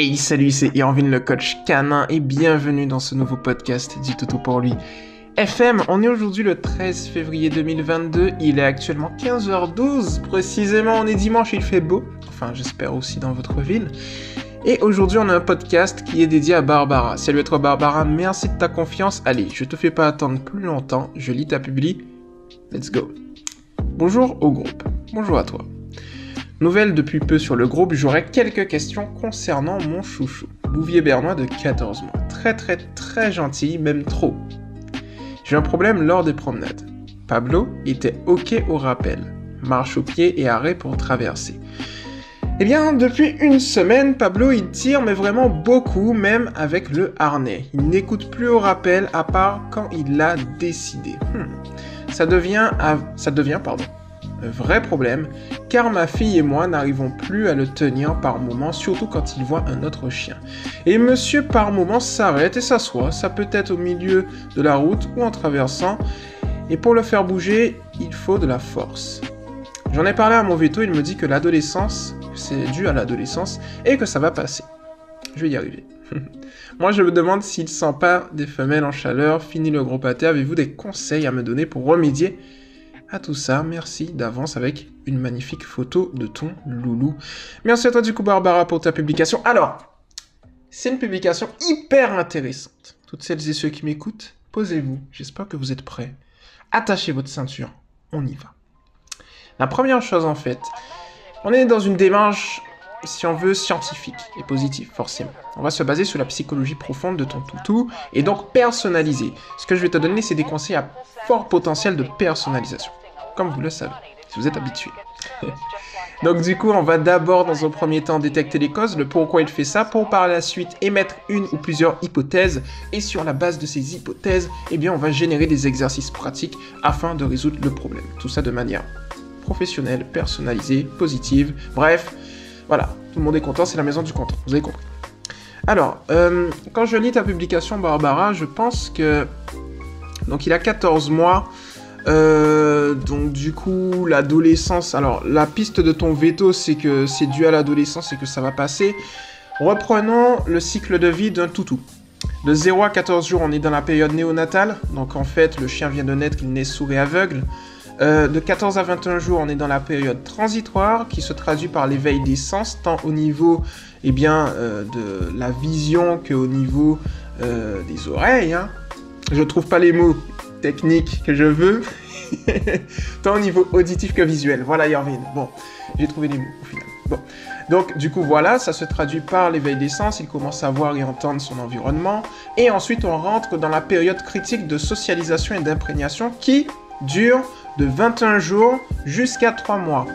Hey salut, c'est Irvin le coach canin et bienvenue dans ce nouveau podcast du Toto pour lui. FM, on est aujourd'hui le 13 février 2022, il est actuellement 15h12, précisément on est dimanche, il fait beau, enfin j'espère aussi dans votre ville. Et aujourd'hui on a un podcast qui est dédié à Barbara. Salut à toi Barbara, merci de ta confiance. Allez, je te fais pas attendre plus longtemps, je lis ta publi. Let's go. Bonjour au groupe. Bonjour à toi. Nouvelle depuis peu sur le groupe, j'aurais quelques questions concernant mon chouchou. Bouvier bernois de 14 mois. Très très très gentil, même trop. J'ai un problème lors des promenades. Pablo était ok au rappel. Marche au pied et arrêt pour traverser. Eh bien, depuis une semaine, Pablo il tire, mais vraiment beaucoup, même avec le harnais. Il n'écoute plus au rappel à part quand il l'a décidé. Hmm. Ça devient, ça devient, pardon, vrai problème, car ma fille et moi n'arrivons plus à le tenir par moment, surtout quand il voit un autre chien. Et monsieur par moment s'arrête et s'assoit, ça peut être au milieu de la route ou en traversant, et pour le faire bouger, il faut de la force. J'en ai parlé à mon veto, il me dit que l'adolescence, c'est dû à l'adolescence, et que ça va passer. Je vais y arriver. Moi, je me demande s'il pas des femelles en chaleur, fini le gros pâté, avez-vous des conseils à me donner pour remédier à tout ça. Merci d'avance avec une magnifique photo de ton loulou. Merci à toi du coup Barbara pour ta publication. Alors, c'est une publication hyper intéressante. Toutes celles et ceux qui m'écoutent, posez-vous. J'espère que vous êtes prêts. Attachez votre ceinture. On y va. La première chose en fait, on est dans une démarche, si on veut, scientifique et positive, forcément. On va se baser sur la psychologie profonde de ton toutou et donc personnaliser. Ce que je vais te donner, c'est des conseils à fort potentiel de personnalisation comme vous le savez, si vous êtes habitué. Donc du coup, on va d'abord dans un premier temps détecter les causes, le pourquoi il fait ça, pour par la suite émettre une ou plusieurs hypothèses, et sur la base de ces hypothèses, eh bien on va générer des exercices pratiques afin de résoudre le problème. Tout ça de manière professionnelle, personnalisée, positive, bref, voilà, tout le monde est content, c'est la maison du content, vous avez compris. Alors, euh, quand je lis ta publication Barbara, je pense que... Donc il a 14 mois, euh, donc du coup, l'adolescence. Alors, la piste de ton veto, c'est que c'est dû à l'adolescence et que ça va passer. Reprenons le cycle de vie d'un toutou. De 0 à 14 jours, on est dans la période néonatale. Donc en fait, le chien vient de naître, il naît sourd et aveugle. Euh, de 14 à 21 jours, on est dans la période transitoire qui se traduit par l'éveil des sens, tant au niveau eh bien, euh, de la vision qu'au niveau des oreilles. Hein. Je trouve pas les mots technique que je veux, tant au niveau auditif que visuel. Voilà, Yorvin. Bon, j'ai trouvé les mots au final. Bon. Donc, du coup, voilà, ça se traduit par l'éveil des sens. Il commence à voir et entendre son environnement. Et ensuite, on rentre dans la période critique de socialisation et d'imprégnation qui dure de 21 jours jusqu'à 3 mois.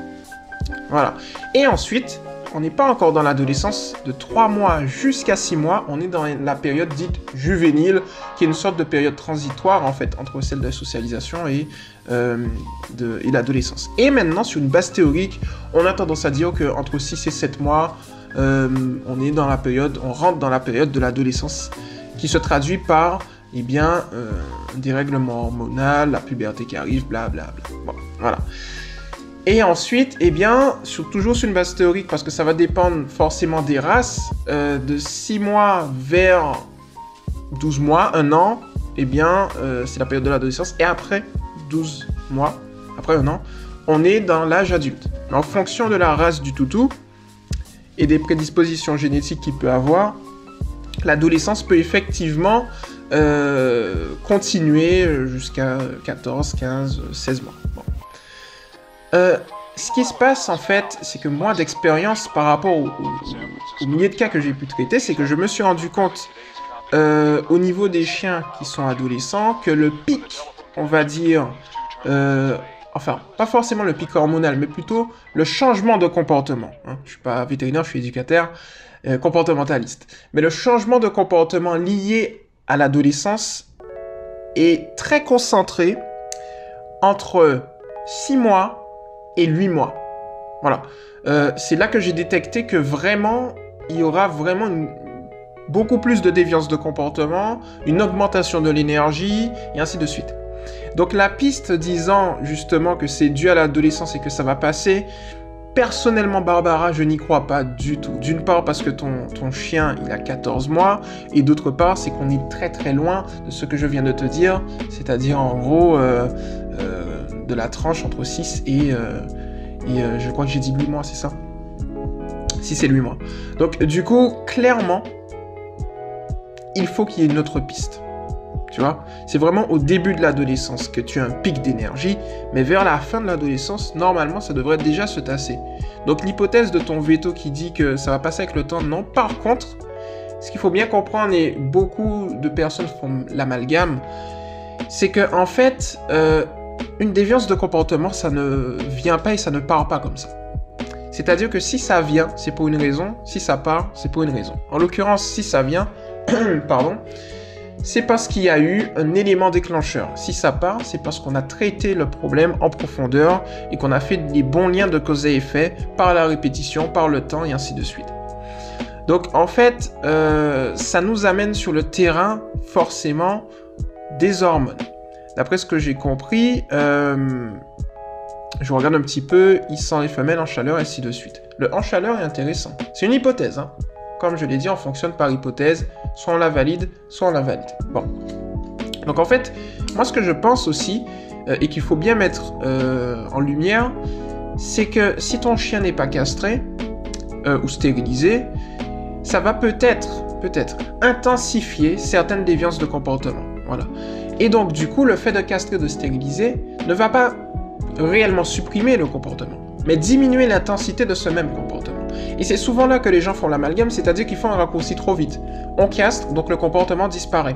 Voilà. Et ensuite, on n'est pas encore dans l'adolescence, de 3 mois jusqu'à 6 mois, on est dans la période dite juvénile, qui est une sorte de période transitoire en fait entre celle de la socialisation et, euh, l'adolescence. Et maintenant, sur une base théorique, on a tendance à dire qu'entre 6 et 7 mois, euh, on est dans la période, on rentre dans la période de l'adolescence, qui se traduit par eh bien, euh, des règlements hormonaux, la puberté qui arrive, blablabla. Bon, voilà. Et ensuite, eh bien, sur, toujours sur une base théorique, parce que ça va dépendre forcément des races, euh, de 6 mois vers 12 mois, 1 an, eh bien, euh, c'est la période de l'adolescence. Et après 12 mois, après un an, on est dans l'âge adulte. En fonction de la race du toutou et des prédispositions génétiques qu'il peut avoir, l'adolescence peut effectivement euh, continuer jusqu'à 14, 15, 16 mois. Euh, ce qui se passe en fait, c'est que moi d'expérience par rapport au, milliers de cas que j'ai pu traiter, c'est que je me suis rendu compte euh, au niveau des chiens qui sont adolescents que le pic, on va dire, enfin pas forcément le pic hormonal, mais plutôt le changement de comportement. Hein. Je suis pas vétérinaire, je suis éducateur comportementaliste, mais le changement de comportement lié à l'adolescence est très concentré entre 6 mois et 8 mois. Voilà. Euh, c'est là que j'ai détecté que vraiment, il y aura vraiment beaucoup plus de déviance de comportement, une augmentation de l'énergie, et ainsi de suite. Donc la piste disant justement que c'est dû à l'adolescence et que ça va passer, Personnellement, Barbara, je n'y crois pas du tout. D'une part parce que ton, chien, il a 14 mois, et d'autre part, c'est qu'on est très très loin de ce que je viens de te dire, c'est-à-dire en gros euh, euh, de la tranche entre 6 et, euh, et je crois que j'ai dit 8 mois, c'est ça? 6 et 8 mois. Donc du coup, clairement, il faut qu'il y ait une autre piste. Tu vois? C'est vraiment au début de l'adolescence que tu as un pic d'énergie, mais vers la fin de l'adolescence, normalement, ça devrait déjà se tasser. Donc l'hypothèse de ton veto qui dit que ça va passer avec le temps, non. Par contre, ce qu'il faut bien comprendre, et beaucoup de personnes font l'amalgame, c'est que en fait, euh, une déviance de comportement, ça ne vient pas et ça ne part pas comme ça. C'est-à-dire que si ça vient, c'est pour une raison, si ça part, c'est pour une raison. En l'occurrence, si ça vient, pardon, c'est parce qu'il y a eu un élément déclencheur. Si ça part, c'est parce qu'on a traité le problème en profondeur et qu'on a fait les bons liens de cause et effet par la répétition, par le temps et ainsi de suite. Donc en fait, euh, ça nous amène sur le terrain forcément des hormones. D'après ce que j'ai compris, euh, je regarde un petit peu, il sent les femelles en chaleur et ainsi de suite. Le en chaleur est intéressant. C'est une hypothèse, hein comme je l'ai dit, on fonctionne par hypothèse. Soit on la valide, soit on la valide. Bon. Donc en fait, moi ce que je pense aussi, euh, et qu'il faut bien mettre euh, en lumière, c'est que si ton chien n'est pas castré euh, ou stérilisé, ça va peut-être, peut-être, intensifier certaines déviances de comportement. Voilà. Et donc du coup, le fait de castrer, de stériliser, ne va pas réellement supprimer le comportement, mais diminuer l'intensité de ce même comportement. Et c'est souvent là que les gens font l'amalgame, c'est-à-dire qu'ils font un raccourci trop vite. On castre, donc le comportement disparaît.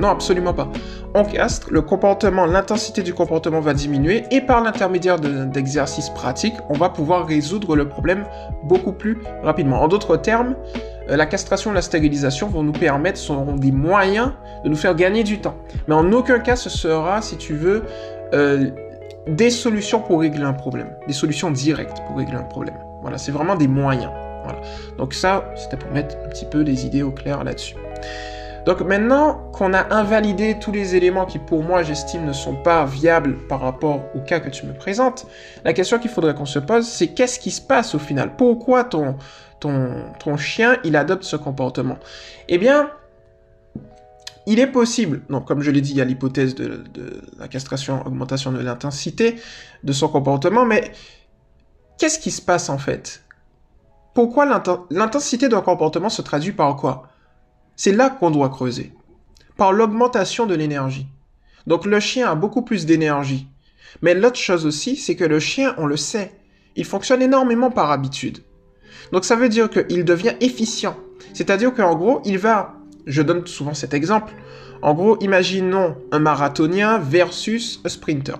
Non, absolument pas. On castre, le comportement, l'intensité du comportement va diminuer et par l'intermédiaire d'exercices pratiques, on va pouvoir résoudre le problème beaucoup plus rapidement. En d'autres termes, euh, la castration et la stérilisation vont nous permettre, seront des moyens de nous faire gagner du temps. Mais en aucun cas ce sera, si tu veux, euh, des solutions pour régler un problème, des solutions directes pour régler un problème. Voilà, c'est vraiment des moyens. Voilà. Donc ça, c'était pour mettre un petit peu les idées au clair là-dessus. Donc maintenant qu'on a invalidé tous les éléments qui pour moi j'estime ne sont pas viables par rapport au cas que tu me présentes, la question qu'il faudrait qu'on se pose c'est qu'est-ce qui se passe au final? Pourquoi ton, chien il adopte ce comportement? Eh bien, il est possible, donc comme je l'ai dit, il y a l'hypothèse de, de, la castration, augmentation de l'intensité de son comportement, mais Qu'est-ce qui se passe en fait? Pourquoi l'intensité d'un comportement se traduit par quoi? C'est là qu'on doit creuser. Par l'augmentation de l'énergie. Donc le chien a beaucoup plus d'énergie. Mais l'autre chose aussi, c'est que le chien, on le sait, il fonctionne énormément par habitude. Donc ça veut dire qu'il devient efficient. C'est-à-dire qu'en gros, il va, je donne souvent cet exemple, en gros, imaginons un marathonien versus un sprinter.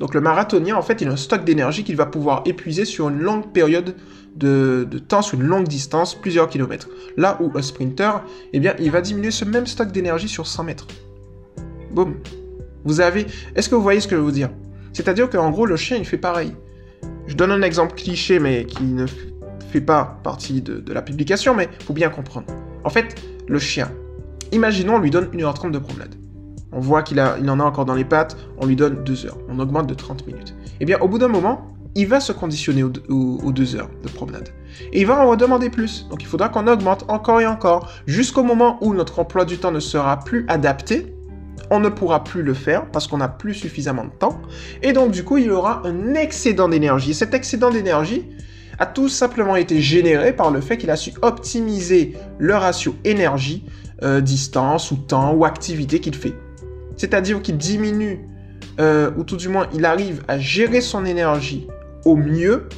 Donc le marathonien, en fait, il a un stock d'énergie qu'il va pouvoir épuiser sur une longue période de, temps, sur une longue distance, plusieurs kilomètres. Là où un sprinter, eh bien, il va diminuer ce même stock d'énergie sur 100 mètres. Boum. Vous avez... Est-ce que vous voyez ce que je veux vous dire? C'est-à-dire qu'en gros, le chien, il fait pareil. Je donne un exemple cliché, mais qui ne fait pas partie de, la publication, mais faut bien comprendre. En fait, le chien, imaginons, on lui donne 1h30 de promenade. On voit qu'il il en a encore dans les pattes, on lui donne 2 heures, on augmente de 30 minutes. Eh bien, au bout d'un moment, il va se conditionner aux, 2 heures de promenade. Et il va en redemander plus. Donc il faudra qu'on augmente encore et encore, jusqu'au moment où notre emploi du temps ne sera plus adapté. On ne pourra plus le faire parce qu'on n'a plus suffisamment de temps. Et donc du coup, il y aura un excédent d'énergie. Et cet excédent d'énergie a tout simplement été généré par le fait qu'il a su optimiser le ratio énergie, euh, distance ou temps ou activité qu'il fait. C'est-à-dire qu'il diminue, euh, ou tout du moins il arrive à gérer son énergie au mieux,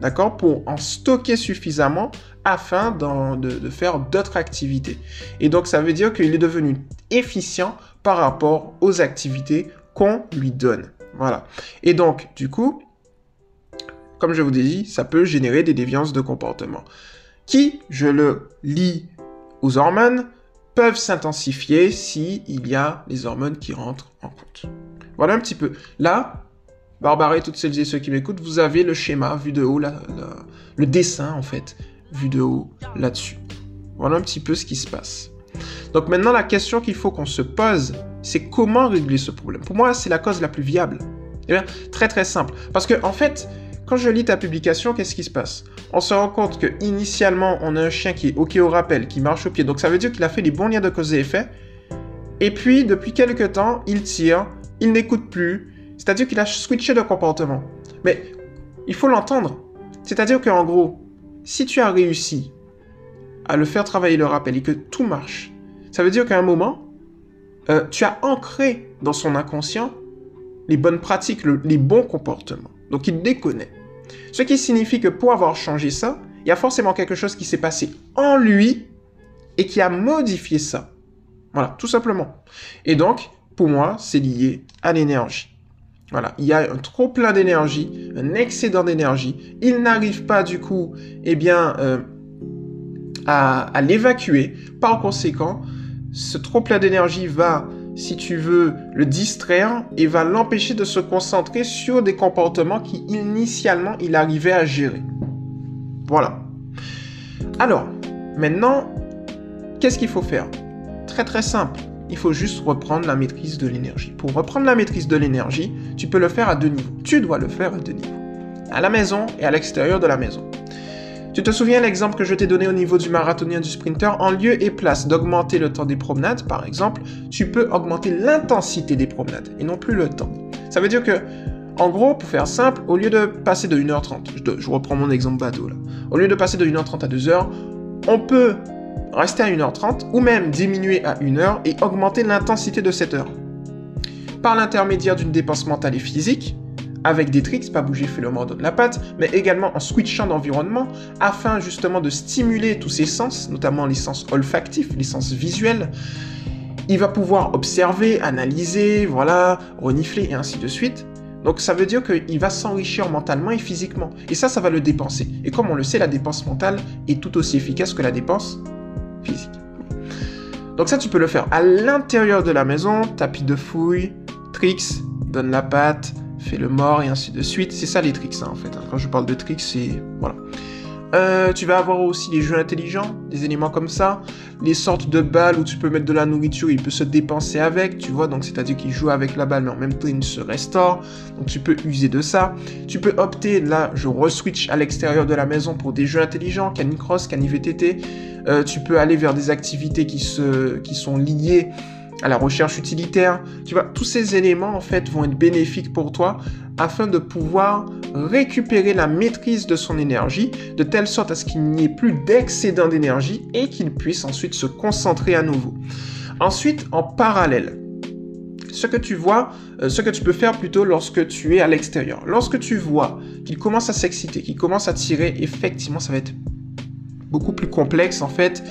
d'accord, pour en stocker suffisamment afin de, faire d'autres activités. Et donc ça veut dire qu'il est devenu efficient par rapport aux activités qu'on lui donne. Voilà. Et donc, du coup, comme je vous ai dit, ça peut générer des déviances de comportement. Qui, je le lis aux hormones, s'intensifier si il y a les hormones qui rentrent en compte. Voilà un petit peu. Là, Barbara et toutes celles et ceux qui m'écoutent, vous avez le schéma vu de haut, le dessin en fait, vu de haut là-dessus. Voilà un petit peu ce qui se passe. Donc maintenant, la question qu'il faut qu'on se pose, c'est comment régler ce problème. Pour moi, c'est la cause la plus viable. Eh bien, très très simple. Parce que en fait, quand je lis ta publication, qu'est-ce qui se passe? On se rend compte que initialement, on a un chien qui est OK au rappel, qui marche au pied. Donc ça veut dire qu'il a fait les bons liens de cause et effet. Et puis, depuis quelques temps, il tire, il n'écoute plus. C'est-à-dire qu'il a switché de comportement. Mais il faut l'entendre. C'est-à-dire qu'en gros, si tu as réussi à le faire travailler le rappel et que tout marche, ça veut dire qu'à un moment, euh, tu as ancré dans son inconscient les bonnes pratiques, les bons comportements. Donc il déconnait. Ce qui signifie que pour avoir changé ça, il y a forcément quelque chose qui s'est passé en lui et qui a modifié ça. Voilà, tout simplement. Et donc, pour moi, c'est lié à l'énergie. Voilà, il y a un trop plein d'énergie, un excédent d'énergie. Il n'arrive pas du coup, eh bien, euh, à, à l'évacuer. Par conséquent, ce trop plein d'énergie va si tu veux, le distraire et va l'empêcher de se concentrer sur des comportements qui initialement il arrivait à gérer. Voilà. Alors, maintenant, qu'est-ce qu'il faut faire? Très très simple. Il faut juste reprendre la maîtrise de l'énergie. Pour reprendre la maîtrise de l'énergie, tu peux le faire à deux niveaux. Tu dois le faire à deux niveaux. À la maison et à l'extérieur de la maison. Tu te souviens l'exemple que je t'ai donné au niveau du marathonien du sprinter? En lieu et place d'augmenter le temps des promenades, par exemple, tu peux augmenter l'intensité des promenades et non plus le temps. Ça veut dire que, en gros, pour faire simple, au lieu de passer de 1h30, je, reprends mon exemple bateau au lieu de passer de 1h30 à 2h, on peut rester à 1h30 ou même diminuer à 1h et augmenter l'intensité de cette heure. Par l'intermédiaire d'une dépense mentale et physique, avec des tricks, pas bouger, fait le mordre de la patte, mais également en switchant d'environnement, afin justement de stimuler tous ses sens, notamment les sens olfactifs, les sens visuels. Il va pouvoir observer, analyser, voilà, renifler et ainsi de suite. Donc ça veut dire qu'il va s'enrichir mentalement et physiquement. Et ça, ça va le dépenser. Et comme on le sait, la dépense mentale est tout aussi efficace que la dépense physique. Donc ça, tu peux le faire à l'intérieur de la maison, tapis de fouille, tricks, donne la patte, fais le mort et ainsi de suite. C'est ça les tricks hein, en fait. Quand je parle de tricks, c'est... Voilà. Euh, tu vas avoir aussi les jeux intelligents, des éléments comme ça, les sortes de balles où tu peux mettre de la nourriture, il peut se dépenser avec, tu vois, donc c'est-à-dire qu'il joue avec la balle, mais en même temps il se restaure, donc tu peux user de ça. Tu peux opter, là je re-switch à l'extérieur de la maison pour des jeux intelligents, Canicross, CaniVTT. Euh, tu peux aller vers des activités qui, se, qui sont liées à la recherche utilitaire. Tu vois, tous ces éléments en fait vont être bénéfiques pour toi afin de pouvoir récupérer la maîtrise de son énergie de telle sorte à ce qu'il n'y ait plus d'excédent d'énergie et qu'il puisse ensuite se concentrer à nouveau. Ensuite, en parallèle, ce que tu vois, euh, ce que tu peux faire plutôt lorsque tu es à l'extérieur. Lorsque tu vois qu'il commence à s'exciter, qu'il commence à tirer, effectivement, ça va être beaucoup plus complexe en fait.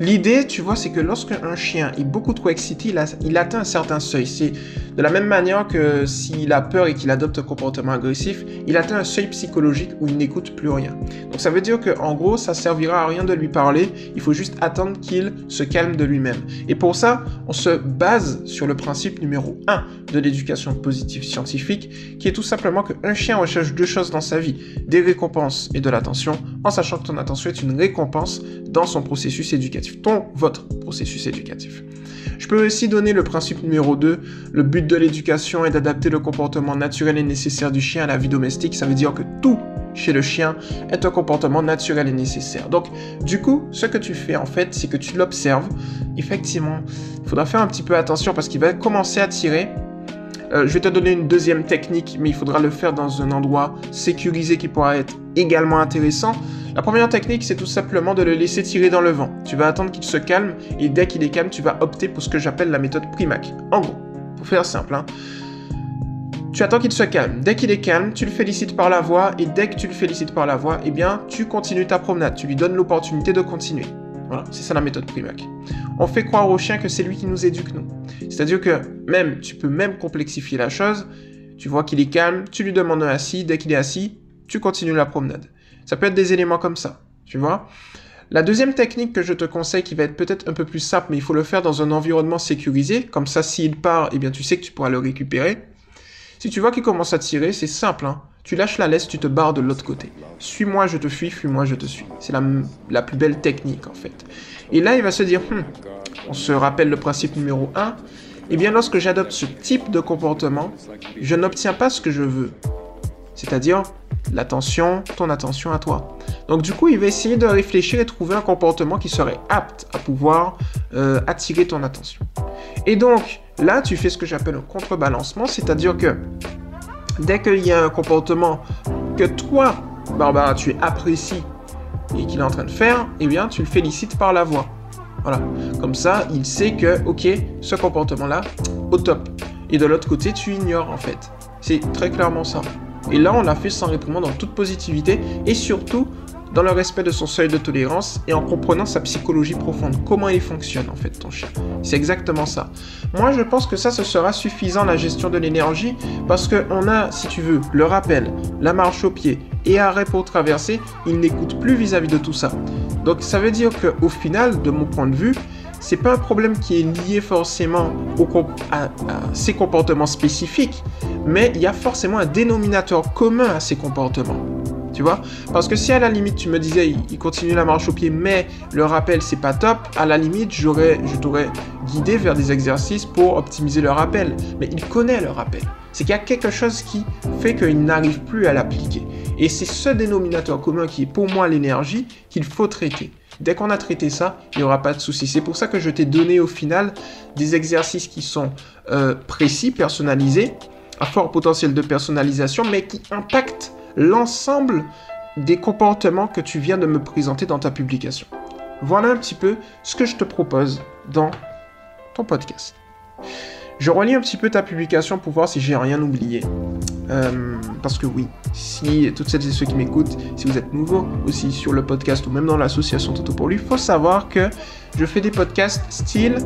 L'idée, tu vois, c'est que lorsque un chien est beaucoup trop excité, il, atteint un certain seuil. C'est de la même manière que s'il a peur et qu'il adopte un comportement agressif, il atteint un seuil psychologique où il n'écoute plus rien. Donc ça veut dire que en gros, ça servira à rien de lui parler. Il faut juste attendre qu'il se calme de lui-même. Et pour ça, on se base sur le principe numéro 1 de l'éducation positive scientifique, qui est tout simplement qu'un chien recherche deux choses dans sa vie des récompenses et de l'attention, en sachant que ton attention est une récompense dans son processus éducatif ton, votre processus éducatif. Je peux aussi donner le principe numéro 2. Le but de l'éducation est d'adapter le comportement naturel et nécessaire du chien à la vie domestique. Ça veut dire que tout chez le chien est un comportement naturel et nécessaire. Donc, du coup, ce que tu fais en fait, c'est que tu l'observes. Effectivement, il faudra faire un petit peu attention parce qu'il va commencer à tirer euh, je vais te donner une deuxième technique, mais il faudra le faire dans un endroit sécurisé qui pourra être également intéressant. La première technique, c'est tout simplement de le laisser tirer dans le vent. Tu vas attendre qu'il se calme et dès qu'il est calme, tu vas opter pour ce que j'appelle la méthode Primac. En gros, pour faire simple, hein, tu attends qu'il se calme. Dès qu'il est calme, tu le félicites par la voix et dès que tu le félicites par la voix, eh bien, tu continues ta promenade. Tu lui donnes l'opportunité de continuer. Voilà, c'est ça la méthode Primac. On fait croire au chien que c'est lui qui nous éduque, nous. C'est-à-dire que même, tu peux même complexifier la chose. Tu vois qu'il est calme, tu lui demandes un assis. Dès qu'il est assis, tu continues la promenade. Ça peut être des éléments comme ça, tu vois. La deuxième technique que je te conseille, qui va être peut-être un peu plus simple, mais il faut le faire dans un environnement sécurisé, comme ça, s'il part, eh bien, tu sais que tu pourras le récupérer. Si tu vois qu'il commence à tirer, c'est simple, hein. Tu lâches la laisse, tu te barres de l'autre côté. Suis-moi, je te fuis, fuis-moi, je te suis. C'est la, la, plus belle technique, en fait. Et là, il va se dire, hmm, on se rappelle le principe numéro 1, eh bien, lorsque j'adopte ce type de comportement, je n'obtiens pas ce que je veux. C'est-à-dire, l'attention, ton attention à toi. Donc du coup, il va essayer de réfléchir et trouver un comportement qui serait apte à pouvoir euh, attirer ton attention. Et donc, là, tu fais ce que j'appelle un contrebalancement, c'est-à-dire que dès qu'il y a un comportement que toi, Barbara, tu apprécies et qu'il est en train de faire, eh bien, tu le félicites par la voix. Voilà. Comme ça, il sait que, ok, ce comportement-là, au top. Et de l'autre côté, tu ignores en fait. C'est très clairement ça. Et là, on l'a fait sans réprimande, en toute positivité et surtout dans le respect de son seuil de tolérance et en comprenant sa psychologie profonde, comment il fonctionne en fait ton chien. C'est exactement ça. Moi je pense que ça ce sera suffisant la gestion de l'énergie parce qu'on a, si tu veux, le rappel, la marche au pied et arrêt pour traverser, il n'écoute plus vis-à-vis de tout ça. Donc ça veut dire qu'au final, de mon point de vue, c'est pas un problème qui est lié forcément au à, à ces comportements spécifiques, mais il y a forcément un dénominateur commun à ces comportements. Tu vois Parce que si à la limite tu me disais il continue la marche au pied mais le rappel c'est pas top, à la limite j'aurais je t'aurais guidé vers des exercices pour optimiser le rappel. Mais il connaît le rappel. C'est qu'il y a quelque chose qui fait qu'il n'arrive plus à l'appliquer. Et c'est ce dénominateur commun qui est pour moi l'énergie qu'il faut traiter. Dès qu'on a traité ça, il n'y aura pas de souci. C'est pour ça que je t'ai donné au final des exercices qui sont euh, précis, personnalisés, à fort potentiel de personnalisation, mais qui impactent l'ensemble des comportements que tu viens de me présenter dans ta publication. Voilà un petit peu ce que je te propose dans ton podcast. Je relis un petit peu ta publication pour voir si j'ai rien oublié. Euh, parce que oui, si toutes celles et ceux qui m'écoutent, si vous êtes nouveau aussi sur le podcast ou même dans l'association Toto pour lui, faut savoir que je fais des podcasts style,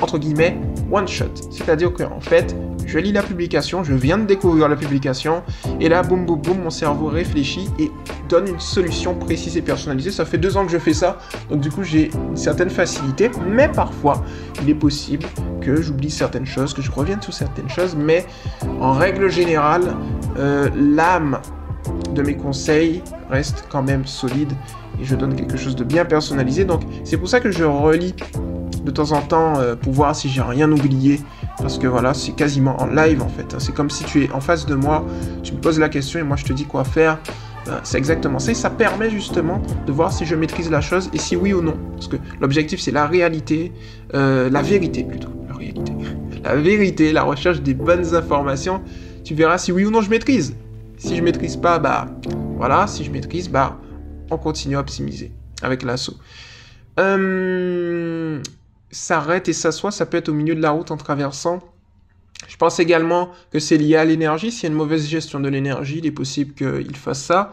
entre guillemets, one shot. C'est-à-dire qu'en fait, je lis la publication, je viens de découvrir la publication, et là, boum, boum, boum, mon cerveau réfléchit et donne une solution précise et personnalisée. Ça fait deux ans que je fais ça, donc du coup, j'ai une certaine facilité, mais parfois, il est possible que j'oublie certaines choses, que je revienne sur certaines choses, mais en règle générale, euh, l'âme de mes conseils reste quand même solide et je donne quelque chose de bien personnalisé. Donc c'est pour ça que je relis de temps en temps euh, pour voir si j'ai rien oublié. Parce que voilà, c'est quasiment en live en fait. C'est comme si tu es en face de moi, tu me poses la question et moi je te dis quoi faire. Euh, c'est exactement ça. Et ça permet justement de voir si je maîtrise la chose et si oui ou non. Parce que l'objectif c'est la réalité, euh, la vérité plutôt. La réalité. La vérité, la recherche des bonnes informations. Tu verras si oui ou non je maîtrise. Si je maîtrise pas, bah voilà. Si je maîtrise, bah on continue à optimiser avec l'assaut. S'arrête et s'assoit, ça peut être au milieu de la route en traversant. Je pense également que c'est lié à l'énergie. S'il y a une mauvaise gestion de l'énergie, il est possible qu'il fasse ça.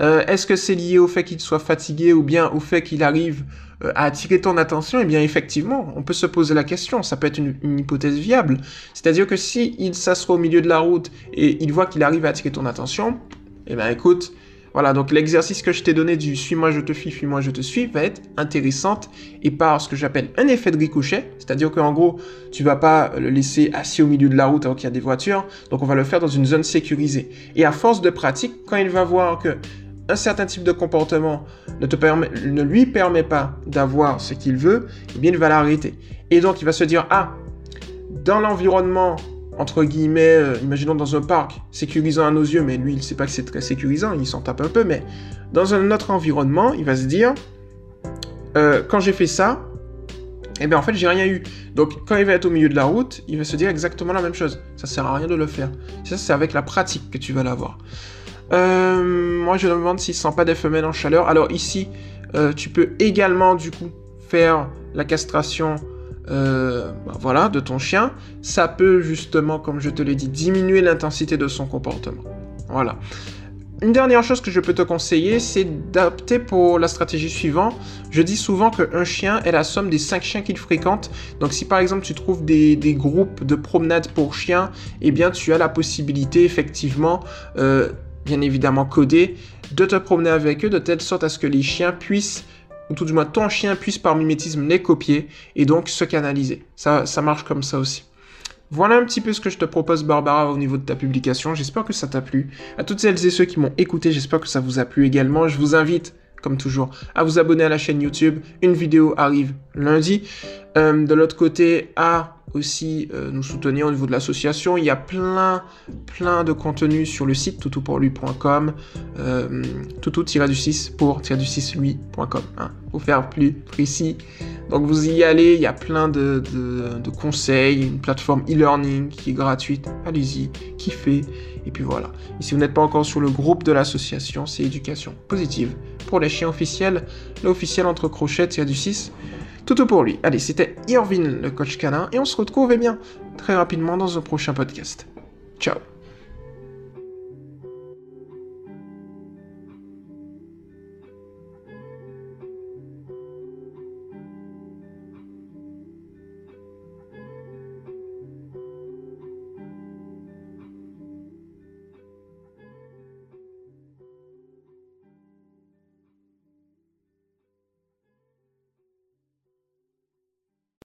Euh, est-ce que c'est lié au fait qu'il soit fatigué ou bien au fait qu'il arrive euh, à attirer ton attention? Eh bien, effectivement, on peut se poser la question. Ça peut être une, une hypothèse viable. C'est-à-dire que si il s'assoit au milieu de la route et il voit qu'il arrive à attirer ton attention, eh bien, écoute, voilà, donc l'exercice que je t'ai donné du suis-moi, je te suis, suis-moi, je te suis va être intéressante et par ce que j'appelle un effet de ricochet, c'est-à-dire qu'en gros, tu vas pas le laisser assis au milieu de la route alors qu'il y a des voitures, donc on va le faire dans une zone sécurisée. Et à force de pratique, quand il va voir que un certain type de comportement ne lui permet pas d'avoir ce qu'il veut, eh bien il va l'arrêter. Et donc il va se dire, ah, dans l'environnement entre guillemets, euh, imaginons dans un parc, sécurisant à nos yeux, mais lui, il sait pas que c'est très sécurisant, il s'en tape un peu, mais dans un autre environnement, il va se dire, euh, quand j'ai fait ça, eh bien en fait, j'ai rien eu. Donc quand il va être au milieu de la route, il va se dire exactement la même chose. Ça sert à rien de le faire. Ça, c'est avec la pratique que tu vas l'avoir. Euh, moi, je me demande s'il sent pas des femelles en chaleur. Alors ici, tu peux également, du coup, faire la castration euh, bah voilà, de ton chien, ça peut justement, comme je te l'ai dit, diminuer l'intensité de son comportement. Voilà. Une dernière chose que je peux te conseiller, c'est d'opter pour la stratégie suivante. Je dis souvent qu'un chien est la somme des 5 chiens qu'il fréquente. Donc si par exemple tu trouves des, groupes de promenades pour chiens, eh bien tu as la possibilité effectivement, euh, bien évidemment codée, de te promener avec eux de telle sorte à ce que les chiens puissent ou tout du moins ton chien puisse par mimétisme les copier et donc se canaliser. Ça, ça marche comme ça aussi. Voilà un petit peu ce que je te propose Barbara au niveau de ta publication. J'espère que ça t'a plu. À toutes celles et ceux qui m'ont écouté, j'espère que ça vous a plu également. Je vous invite comme toujours, à vous abonner à la chaîne YouTube. Une vidéo arrive lundi. Euh, de l'autre côté, à aussi euh, nous soutenir au niveau de l'association. Il y a plein, plein de contenu sur le site toutoupourlui.com, euh, toutou-du-6 pour-du-6 lui.com, hein, pour faire plus précis. Donc vous y allez, il y a plein de, de, conseils, une plateforme e-learning qui est gratuite, allez-y, kiffez, et puis voilà. Et si vous n'êtes pas encore sur le groupe de l'association, c'est éducation positive pour les chiens officiels, l'officiel entre crochets, du 6 tout pour lui. Allez, c'était Irvin, le coach canin, et on se retrouve eh bien très rapidement dans un prochain podcast. Ciao